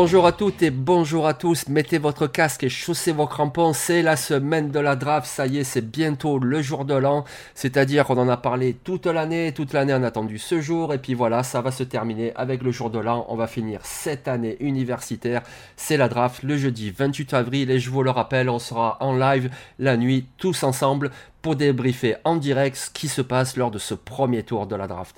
Bonjour à toutes et bonjour à tous, mettez votre casque et chaussez vos crampons, c'est la semaine de la draft, ça y est, c'est bientôt le jour de l'an, c'est-à-dire qu'on en a parlé toute l'année, toute l'année on a attendu ce jour, et puis voilà, ça va se terminer avec le jour de l'an, on va finir cette année universitaire, c'est la draft le jeudi 28 avril, et je vous le rappelle, on sera en live la nuit, tous ensemble, pour débriefer en direct ce qui se passe lors de ce premier tour de la draft.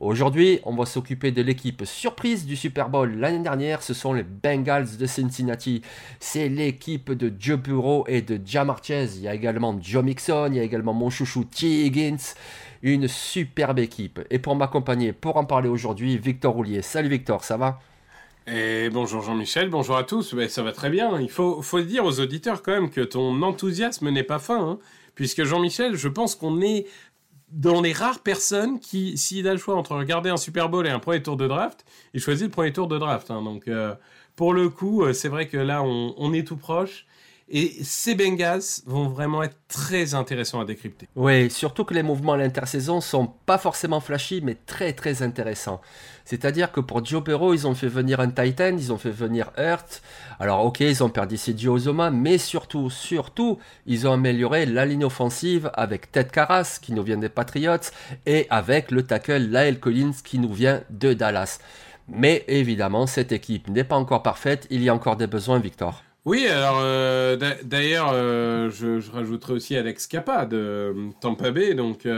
Aujourd'hui, on va s'occuper de l'équipe surprise du Super Bowl l'année dernière. Ce sont les Bengals de Cincinnati. C'est l'équipe de Joe Burrow et de Jamar Chase. Il y a également Joe Mixon. Il y a également mon chouchou T. Higgins. Une superbe équipe. Et pour m'accompagner, pour en parler aujourd'hui, Victor Roulier. Salut Victor, ça va? Et bonjour Jean-Michel, bonjour à tous. ça va très bien. Il faut, faut dire aux auditeurs quand même que ton enthousiasme n'est pas fin. Hein. puisque Jean-Michel, je pense qu'on est dans les rares personnes qui, s'il a le choix entre regarder un Super Bowl et un premier tour de draft, il choisit le premier tour de draft. Hein. Donc, euh, pour le coup, euh, c'est vrai que là, on, est tout proche. Et ces Bengals vont vraiment être très intéressants à décrypter. Oui, surtout que les mouvements à l'intersaison sont pas forcément flashy, mais très très intéressants. C'est-à-dire que pour Joe Perro, ils ont fait venir un Titan, ils ont fait venir Hurt. Alors ok, ils ont perdu Joe Ozoma, mais surtout, surtout, ils ont amélioré la ligne offensive avec Ted Carras, qui nous vient des Patriots, et avec le tackle Lyle Collins, qui nous vient de Dallas. Mais évidemment, cette équipe n'est pas encore parfaite, il y a encore des besoins, Victor. Oui, alors euh, d'ailleurs, euh, je, rajouterai aussi Alex Kappa de euh, Tampa Bay. Donc,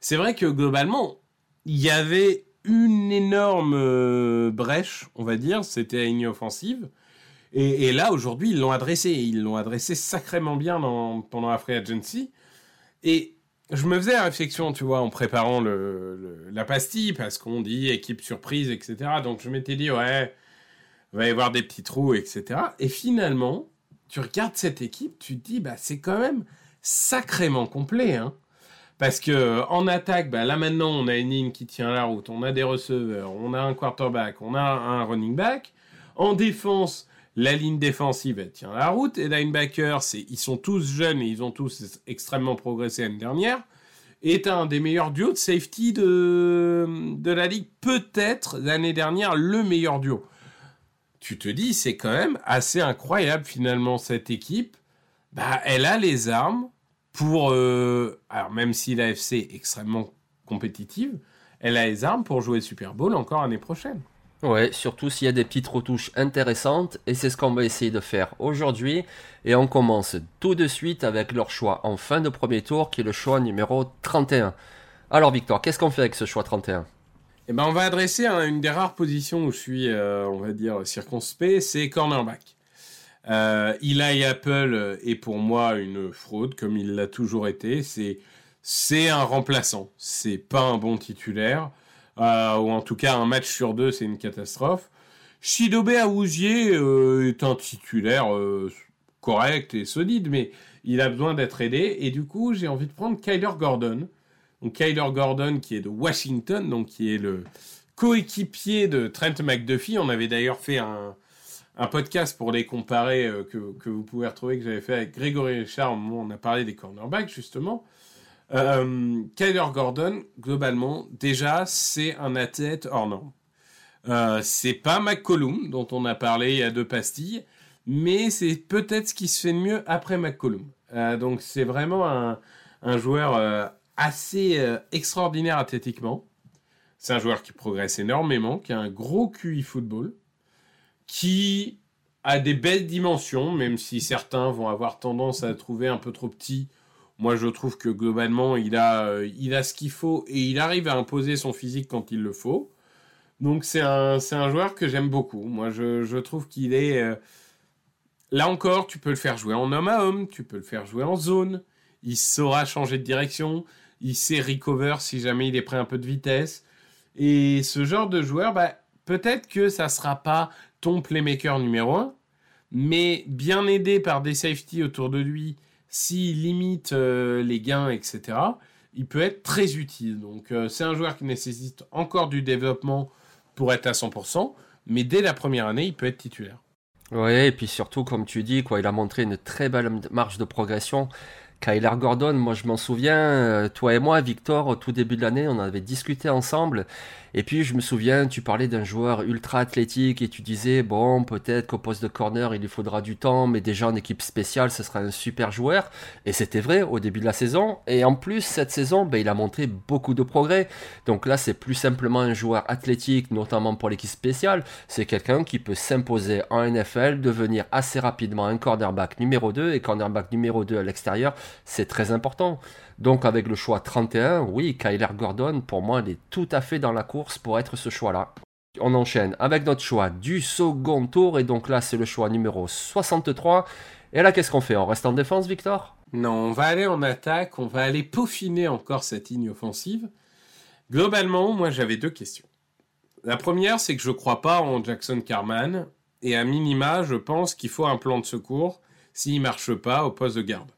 c'est vrai que globalement, il y avait une énorme brèche, on va dire, c'était une ligne offensive. Et, là, aujourd'hui, ils l'ont adressé. Ils l'ont adressé sacrément bien pendant la Free Agency. Et je me faisais la réflexion, tu vois, en préparant la pastille, parce qu'on dit équipe surprise, etc. Donc, je m'étais dit, ouais il va y avoir des petits trous, etc. Et finalement, tu regardes cette équipe, tu te dis, bah, c'est quand même sacrément complet. Hein. Parce que en attaque, bah, là maintenant, on a une ligne qui tient la route, on a des receveurs, on a un quarterback, on a un running back. En défense, la ligne défensive, elle tient la route. Et linebacker, ils sont tous jeunes et ils ont tous extrêmement progressé l'année dernière. Est un des meilleurs duos de safety de, de la ligue. Peut-être l'année dernière le meilleur duo tu te dis, c'est quand même assez incroyable finalement cette équipe. Bah, elle a les armes pour, euh, alors même si l'AFC est extrêmement compétitive, elle a les armes pour jouer Super Bowl encore l'année prochaine. Ouais, surtout s'il y a des petites retouches intéressantes, et c'est ce qu'on va essayer de faire aujourd'hui. Et on commence tout de suite avec leur choix en fin de premier tour, qui est le choix numéro 31. Alors Victor, qu'est-ce qu'on fait avec ce choix 31 eh ben, on va adresser une des rares positions où je suis, euh, on va dire, circonspect, c'est cornerback. Euh, Eli Apple est pour moi une fraude, comme il l'a toujours été. C'est, c'est un remplaçant. C'est pas un bon titulaire. Euh, ou en tout cas, un match sur deux, c'est une catastrophe. Shidobe Awuzie euh, est un titulaire correct et solide, mais il a besoin d'être aidé. Et du coup, j'ai envie de prendre Kyler Gordon, donc Kyler Gordon qui est de Washington, donc qui est le coéquipier de Trent McDuffie. On avait d'ailleurs fait un, podcast pour les comparer euh, que, vous pouvez retrouver que j'avais fait avec Grégory Richard au moment où on a parlé des cornerbacks justement. Euh, Kyler Gordon, globalement, déjà, c'est un athlète hors norme. Euh, c'est pas McCollum dont on a parlé il y a deux pastilles, mais c'est peut-être ce qui se fait de mieux après McCollum. Euh, donc c'est vraiment un, joueur assez euh, extraordinaire athlétiquement. C'est un joueur qui progresse énormément, qui a un gros QI football, qui a des belles dimensions, même si certains vont avoir tendance à le trouver un peu trop petit. Moi, je trouve que globalement, il a, euh, il a ce qu'il faut et il arrive à imposer son physique quand il le faut. Donc, c'est un, un joueur que j'aime beaucoup. Moi, je, je trouve qu'il est. euh, Là encore, tu peux le faire jouer en homme à homme, tu peux le faire jouer en zone. Il saura changer de direction. Il sait recover si jamais il est prêt un peu de vitesse. Et ce genre de joueur, bah, peut-être que ça sera pas ton playmaker numéro un, mais bien aidé par des safety autour de lui, s'il limite euh, les gains, etc., il peut être très utile. Donc euh, c'est un joueur qui nécessite encore du développement pour être à 100%, mais dès la première année, il peut être titulaire. Oui, et puis surtout, comme tu dis, quoi, il a montré une très belle marge de progression. Kyler Gordon, moi je m'en souviens, euh, toi et moi, Victor, au tout début de l'année, on avait discuté ensemble. Et puis je me souviens, tu parlais d'un joueur ultra athlétique et tu disais, bon, peut-être qu'au poste de corner, il lui faudra du temps, mais déjà en équipe spéciale, ce sera un super joueur. Et c'était vrai au début de la saison. Et en plus, cette saison, ben, il a montré beaucoup de progrès. Donc là, c'est plus simplement un joueur athlétique, notamment pour l'équipe spéciale. C'est quelqu'un qui peut s'imposer en NFL, devenir assez rapidement un cornerback numéro 2. Et cornerback numéro 2 à l'extérieur, c'est très important. Donc avec le choix 31, oui, Kyler Gordon, pour moi, il est tout à fait dans la course pour être ce choix-là. On enchaîne avec notre choix du second tour, et donc là, c'est le choix numéro 63. Et là, qu'est-ce qu'on fait? On reste en défense, Victor? Non, on va aller en attaque, on va aller peaufiner encore cette ligne offensive. Globalement, moi j'avais deux questions. La première, c'est que je ne crois pas en Jackson Carman, et à minima, je pense qu'il faut un plan de secours s'il ne marche pas au poste de garde.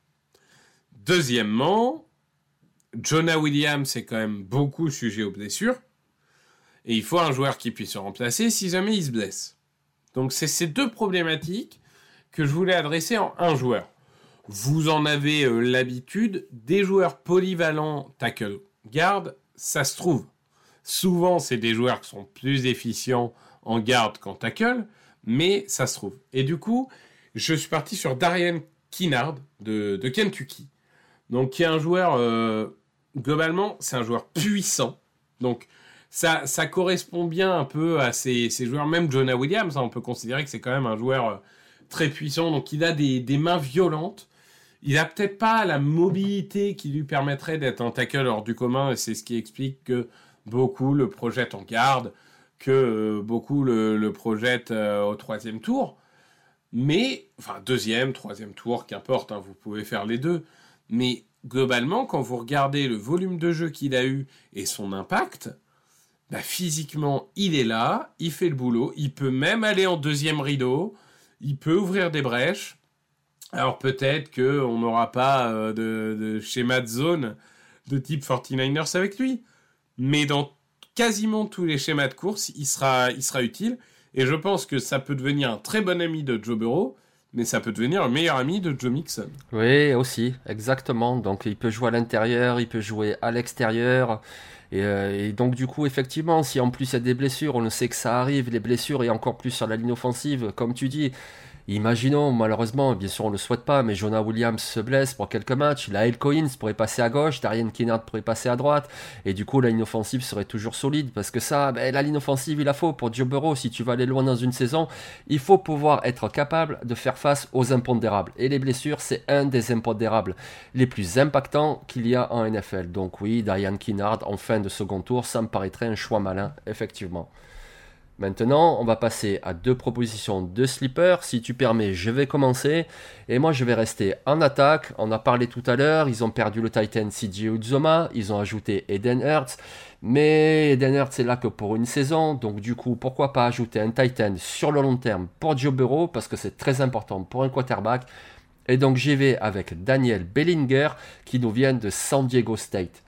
Deuxièmement, Jonah Williams est quand même beaucoup sujet aux blessures, et il faut un joueur qui puisse se remplacer si jamais il se blesse. Donc c'est ces deux problématiques que je voulais adresser en un joueur. Vous en avez euh, l'habitude, des joueurs polyvalents tackle garde, ça se trouve. Souvent, c'est des joueurs qui sont plus efficients en garde qu'en tackle, mais ça se trouve. Et du coup, je suis parti sur Darian Kinnard de, Kentucky. Donc, qui est un joueur, euh, globalement, c'est un joueur puissant. Donc, ça, correspond bien un peu à ces, joueurs, même Jonah Williams, hein, on peut considérer que c'est quand même un joueur euh, très puissant. Donc, il a des, mains violentes. Il a peut-être pas la mobilité qui lui permettrait d'être un tackle hors du commun, et c'est ce qui explique que beaucoup le projettent en garde, que euh, beaucoup le, le projettent euh, au troisième tour. Mais, enfin, deuxième, troisième tour, qu'importe, hein, vous pouvez faire les deux. Mais globalement, quand vous regardez le volume de jeu qu'il a eu et son impact, bah, physiquement, il est là, il fait le boulot, il peut même aller en deuxième rideau, il peut ouvrir des brèches. Alors peut-être qu'on n'aura pas euh, de, schéma de zone de type 49ers avec lui, mais dans quasiment tous les schémas de course, il sera, il sera utile. Et je pense que ça peut devenir un très bon ami de Joe Burrow, mais ça peut devenir un meilleur ami de Joe Mixon. Oui, aussi, exactement. Donc il peut jouer à l'intérieur, il peut jouer à l'extérieur. Et, euh, et donc du coup, effectivement, si en plus il y a des blessures, on le sait que ça arrive, les blessures et encore plus sur la ligne offensive, comme tu dis. Imaginons, malheureusement, bien sûr on le souhaite pas, mais Jonah Williams se blesse pour quelques matchs, Lael Coins pourrait passer à gauche, Darian Kinnard pourrait passer à droite, et du coup la ligne offensive serait toujours solide, parce que ça, ben, la ligne offensive il la faut pour Joe Burrow, si tu vas aller loin dans une saison, il faut pouvoir être capable de faire face aux impondérables, et les blessures c'est un des impondérables les plus impactants qu'il y a en NFL, donc oui, Darian Kinnard en fin de second tour, ça me paraîtrait un choix malin, effectivement. Maintenant, on va passer à deux propositions de sleeper. Si tu permets, je vais commencer. Et moi, je vais rester en attaque. On a parlé tout à l'heure. Ils ont perdu le Titan CJ Uzoma. Ils ont ajouté Eden Hurts. Mais Eden Hurts est là que pour une saison. Donc, du coup, pourquoi pas ajouter un Titan sur le long terme pour Joe Burrow? Parce que c'est très important pour un quarterback. Et donc, j'y vais avec Daniel Bellinger qui nous vient de San Diego State.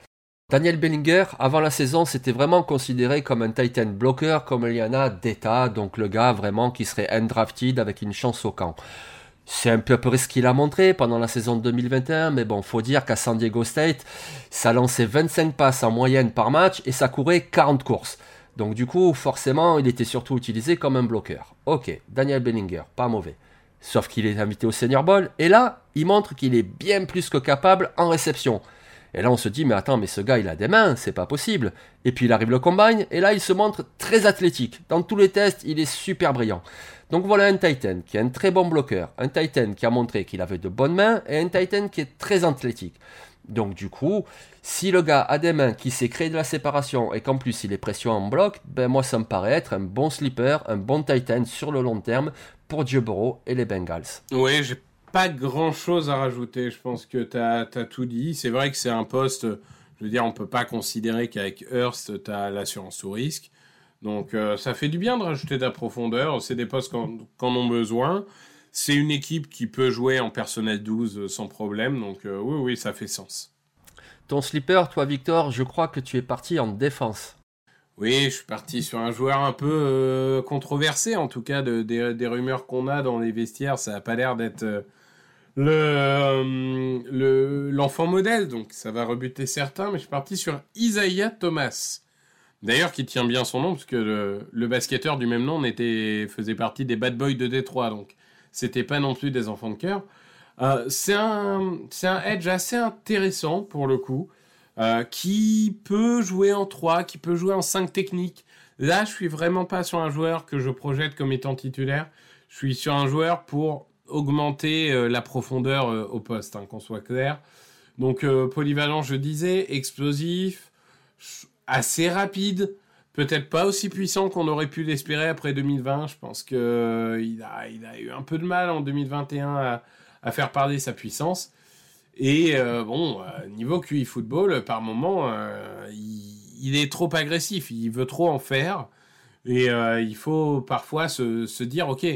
Daniel Bellinger, avant la saison, c'était vraiment considéré comme un Titan blocker, comme il y en a d'état, donc le gars vraiment qui serait undrafted avec une chance au camp. C'est un peu près ce qu'il a montré pendant la saison 2021, mais bon, faut dire qu'à San Diego State, ça lançait 25 passes en moyenne par match et ça courait 40 courses. Donc du coup, forcément, il était surtout utilisé comme un bloqueur. Ok, Daniel Bellinger, pas mauvais. Sauf qu'il est invité au Senior Bowl, et là, il montre qu'il est bien plus que capable en réception. Et là, on se dit, mais attends, mais ce gars, il a des mains, c'est pas possible. Et puis il arrive le combine, et là, il se montre très athlétique. Dans tous les tests, il est super brillant. Donc voilà un Titan qui est un très bon bloqueur, un Titan qui a montré qu'il avait de bonnes mains, et un Titan qui est très athlétique. Donc du coup, si le gars a des mains qui sait créer de la séparation et qu'en plus il est pression en bloc, ben moi ça me paraît être un bon slipper, un bon Titan sur le long terme pour Joe et les Bengals. Oui, j'ai pas grand chose à rajouter. Je pense que tu as, tout dit. C'est vrai que c'est un poste, je veux dire, on peut pas considérer qu'avec Hearst, tu as l'assurance au risque. Donc euh, ça fait du bien de rajouter de la profondeur. C'est des postes qu'en ont besoin. C'est une équipe qui peut jouer en personnel 12 sans problème. Donc euh, oui, oui, ça fait sens. Ton slipper, toi Victor, je crois que tu es parti en défense. Oui, je suis parti sur un joueur un peu euh, controversé, en tout cas de, des, rumeurs qu'on a dans les vestiaires, ça n'a pas l'air d'être euh, le l'enfant modèle, donc ça va rebuter certains, mais je suis parti sur Isaiah Thomas. D'ailleurs, qui tient bien son nom, parce que le, basketteur du même nom était, faisait partie des Bad Boys de Détroit, donc c'était pas non plus des enfants de cœur. Euh, c'est un, un edge assez intéressant pour le coup. Euh, qui peut jouer en 3, qui peut jouer en 5 techniques. Là, je suis vraiment pas sur un joueur que je projette comme étant titulaire. Je suis sur un joueur pour augmenter euh, la profondeur euh, au poste, hein, qu'on soit clair. Donc polyvalent, je disais, explosif, assez rapide, peut-être pas aussi puissant qu'on aurait pu l'espérer après 2020. Je pense qu'il a, il a eu un peu de mal en 2021 à, à faire parler sa puissance. Et euh, bon, euh, niveau QI football, par moment, euh, il, est trop agressif, il veut trop en faire. Et il faut parfois se, dire, ok,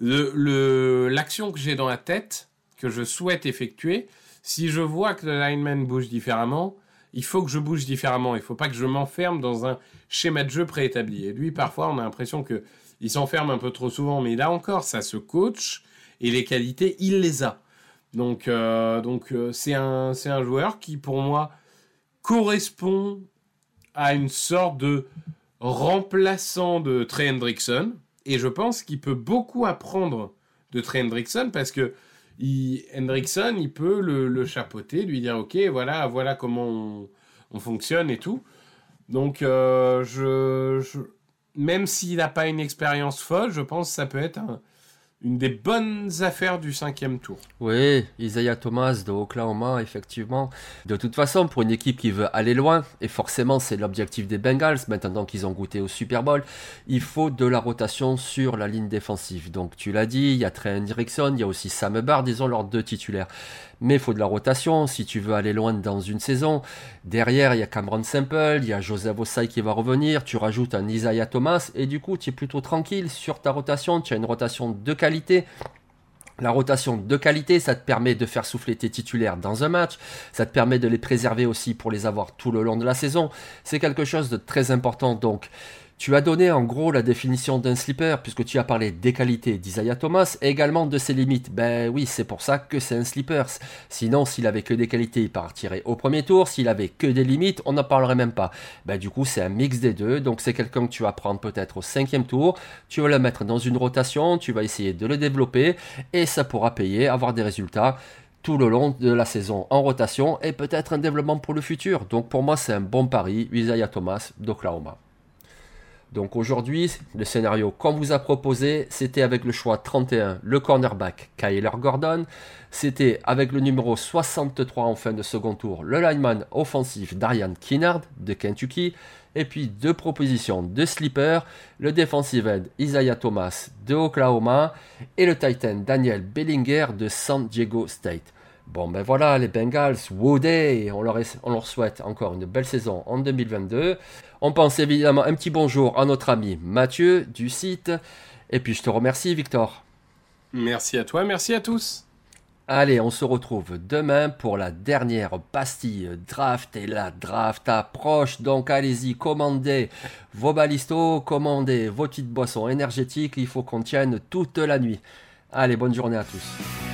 l'action que j'ai dans la tête, que je souhaite effectuer, si je vois que le lineman bouge différemment, il faut que je bouge différemment. Il ne faut pas que je m'enferme dans un schéma de jeu préétabli. Et lui, parfois, on a l'impression que il s'enferme un peu trop souvent. Mais là encore, ça se coach et les qualités, il les a. Donc, euh, euh, c'est un, joueur qui, pour moi, correspond à une sorte de remplaçant de Trey Hendrickson. Et je pense qu'il peut beaucoup apprendre de Trey Hendrickson parce que Hendrickson, il peut le, chapeauter, lui dire Ok, voilà, voilà comment on, fonctionne et tout. Donc, euh, même s'il n'a pas une expérience folle, je pense que ça peut être un, une des bonnes affaires du cinquième tour. Oui, Isaiah Thomas de Oklahoma, effectivement. De toute façon, pour une équipe qui veut aller loin, et forcément c'est l'objectif des Bengals, maintenant qu'ils ont goûté au Super Bowl, il faut de la rotation sur la ligne défensive. Donc tu l'as dit, il y a Trey Hendrickson, il y a aussi Sam Barr, disons leurs deux titulaires mais il faut de la rotation si tu veux aller loin dans une saison. Derrière, il y a Cameron Simple, il y a Joseph Osai qui va revenir, tu rajoutes un Isaiah Thomas, et du coup, tu es plutôt tranquille sur ta rotation, tu as une rotation de qualité. La rotation de qualité, ça te permet de faire souffler tes titulaires dans un match, ça te permet de les préserver aussi pour les avoir tout le long de la saison. C'est quelque chose de très important donc. Tu as donné en gros la définition d'un slipper, puisque tu as parlé des qualités d'Isaiah Thomas et également de ses limites. Ben oui, c'est pour ça que c'est un slipper. Sinon, s'il avait que des qualités, il partirait au premier tour. S'il avait que des limites, on n'en parlerait même pas. Ben du coup, c'est un mix des deux. Donc c'est quelqu'un que tu vas prendre peut-être au cinquième tour. Tu vas le mettre dans une rotation, tu vas essayer de le développer et ça pourra payer, avoir des résultats tout le long de la saison en rotation et peut-être un développement pour le futur. Donc pour moi, c'est un bon pari, Isaiah Thomas d'Oklahoma. Donc aujourd'hui, le scénario qu'on vous a proposé, c'était avec le choix 31, le cornerback Kyler Gordon. C'était avec le numéro 63 en fin de second tour, le lineman offensif Darian Kinnard de Kentucky. Et puis deux propositions de sleeper, le defensive end Isaiah Thomas de Oklahoma et le titan Daniel Bellinger de San Diego State. Bon ben voilà, les Bengals, Woody, on leur, on leur souhaite encore une belle saison en 2022. On pense évidemment un petit bonjour à notre ami Mathieu du site. Et puis je te remercie Victor. Merci à toi, merci à tous. Allez, on se retrouve demain pour la dernière pastille draft et la draft approche. Donc allez-y, commandez vos balistos, commandez vos petites boissons énergétiques. Il faut qu'on tienne toute la nuit. Allez, bonne journée à tous.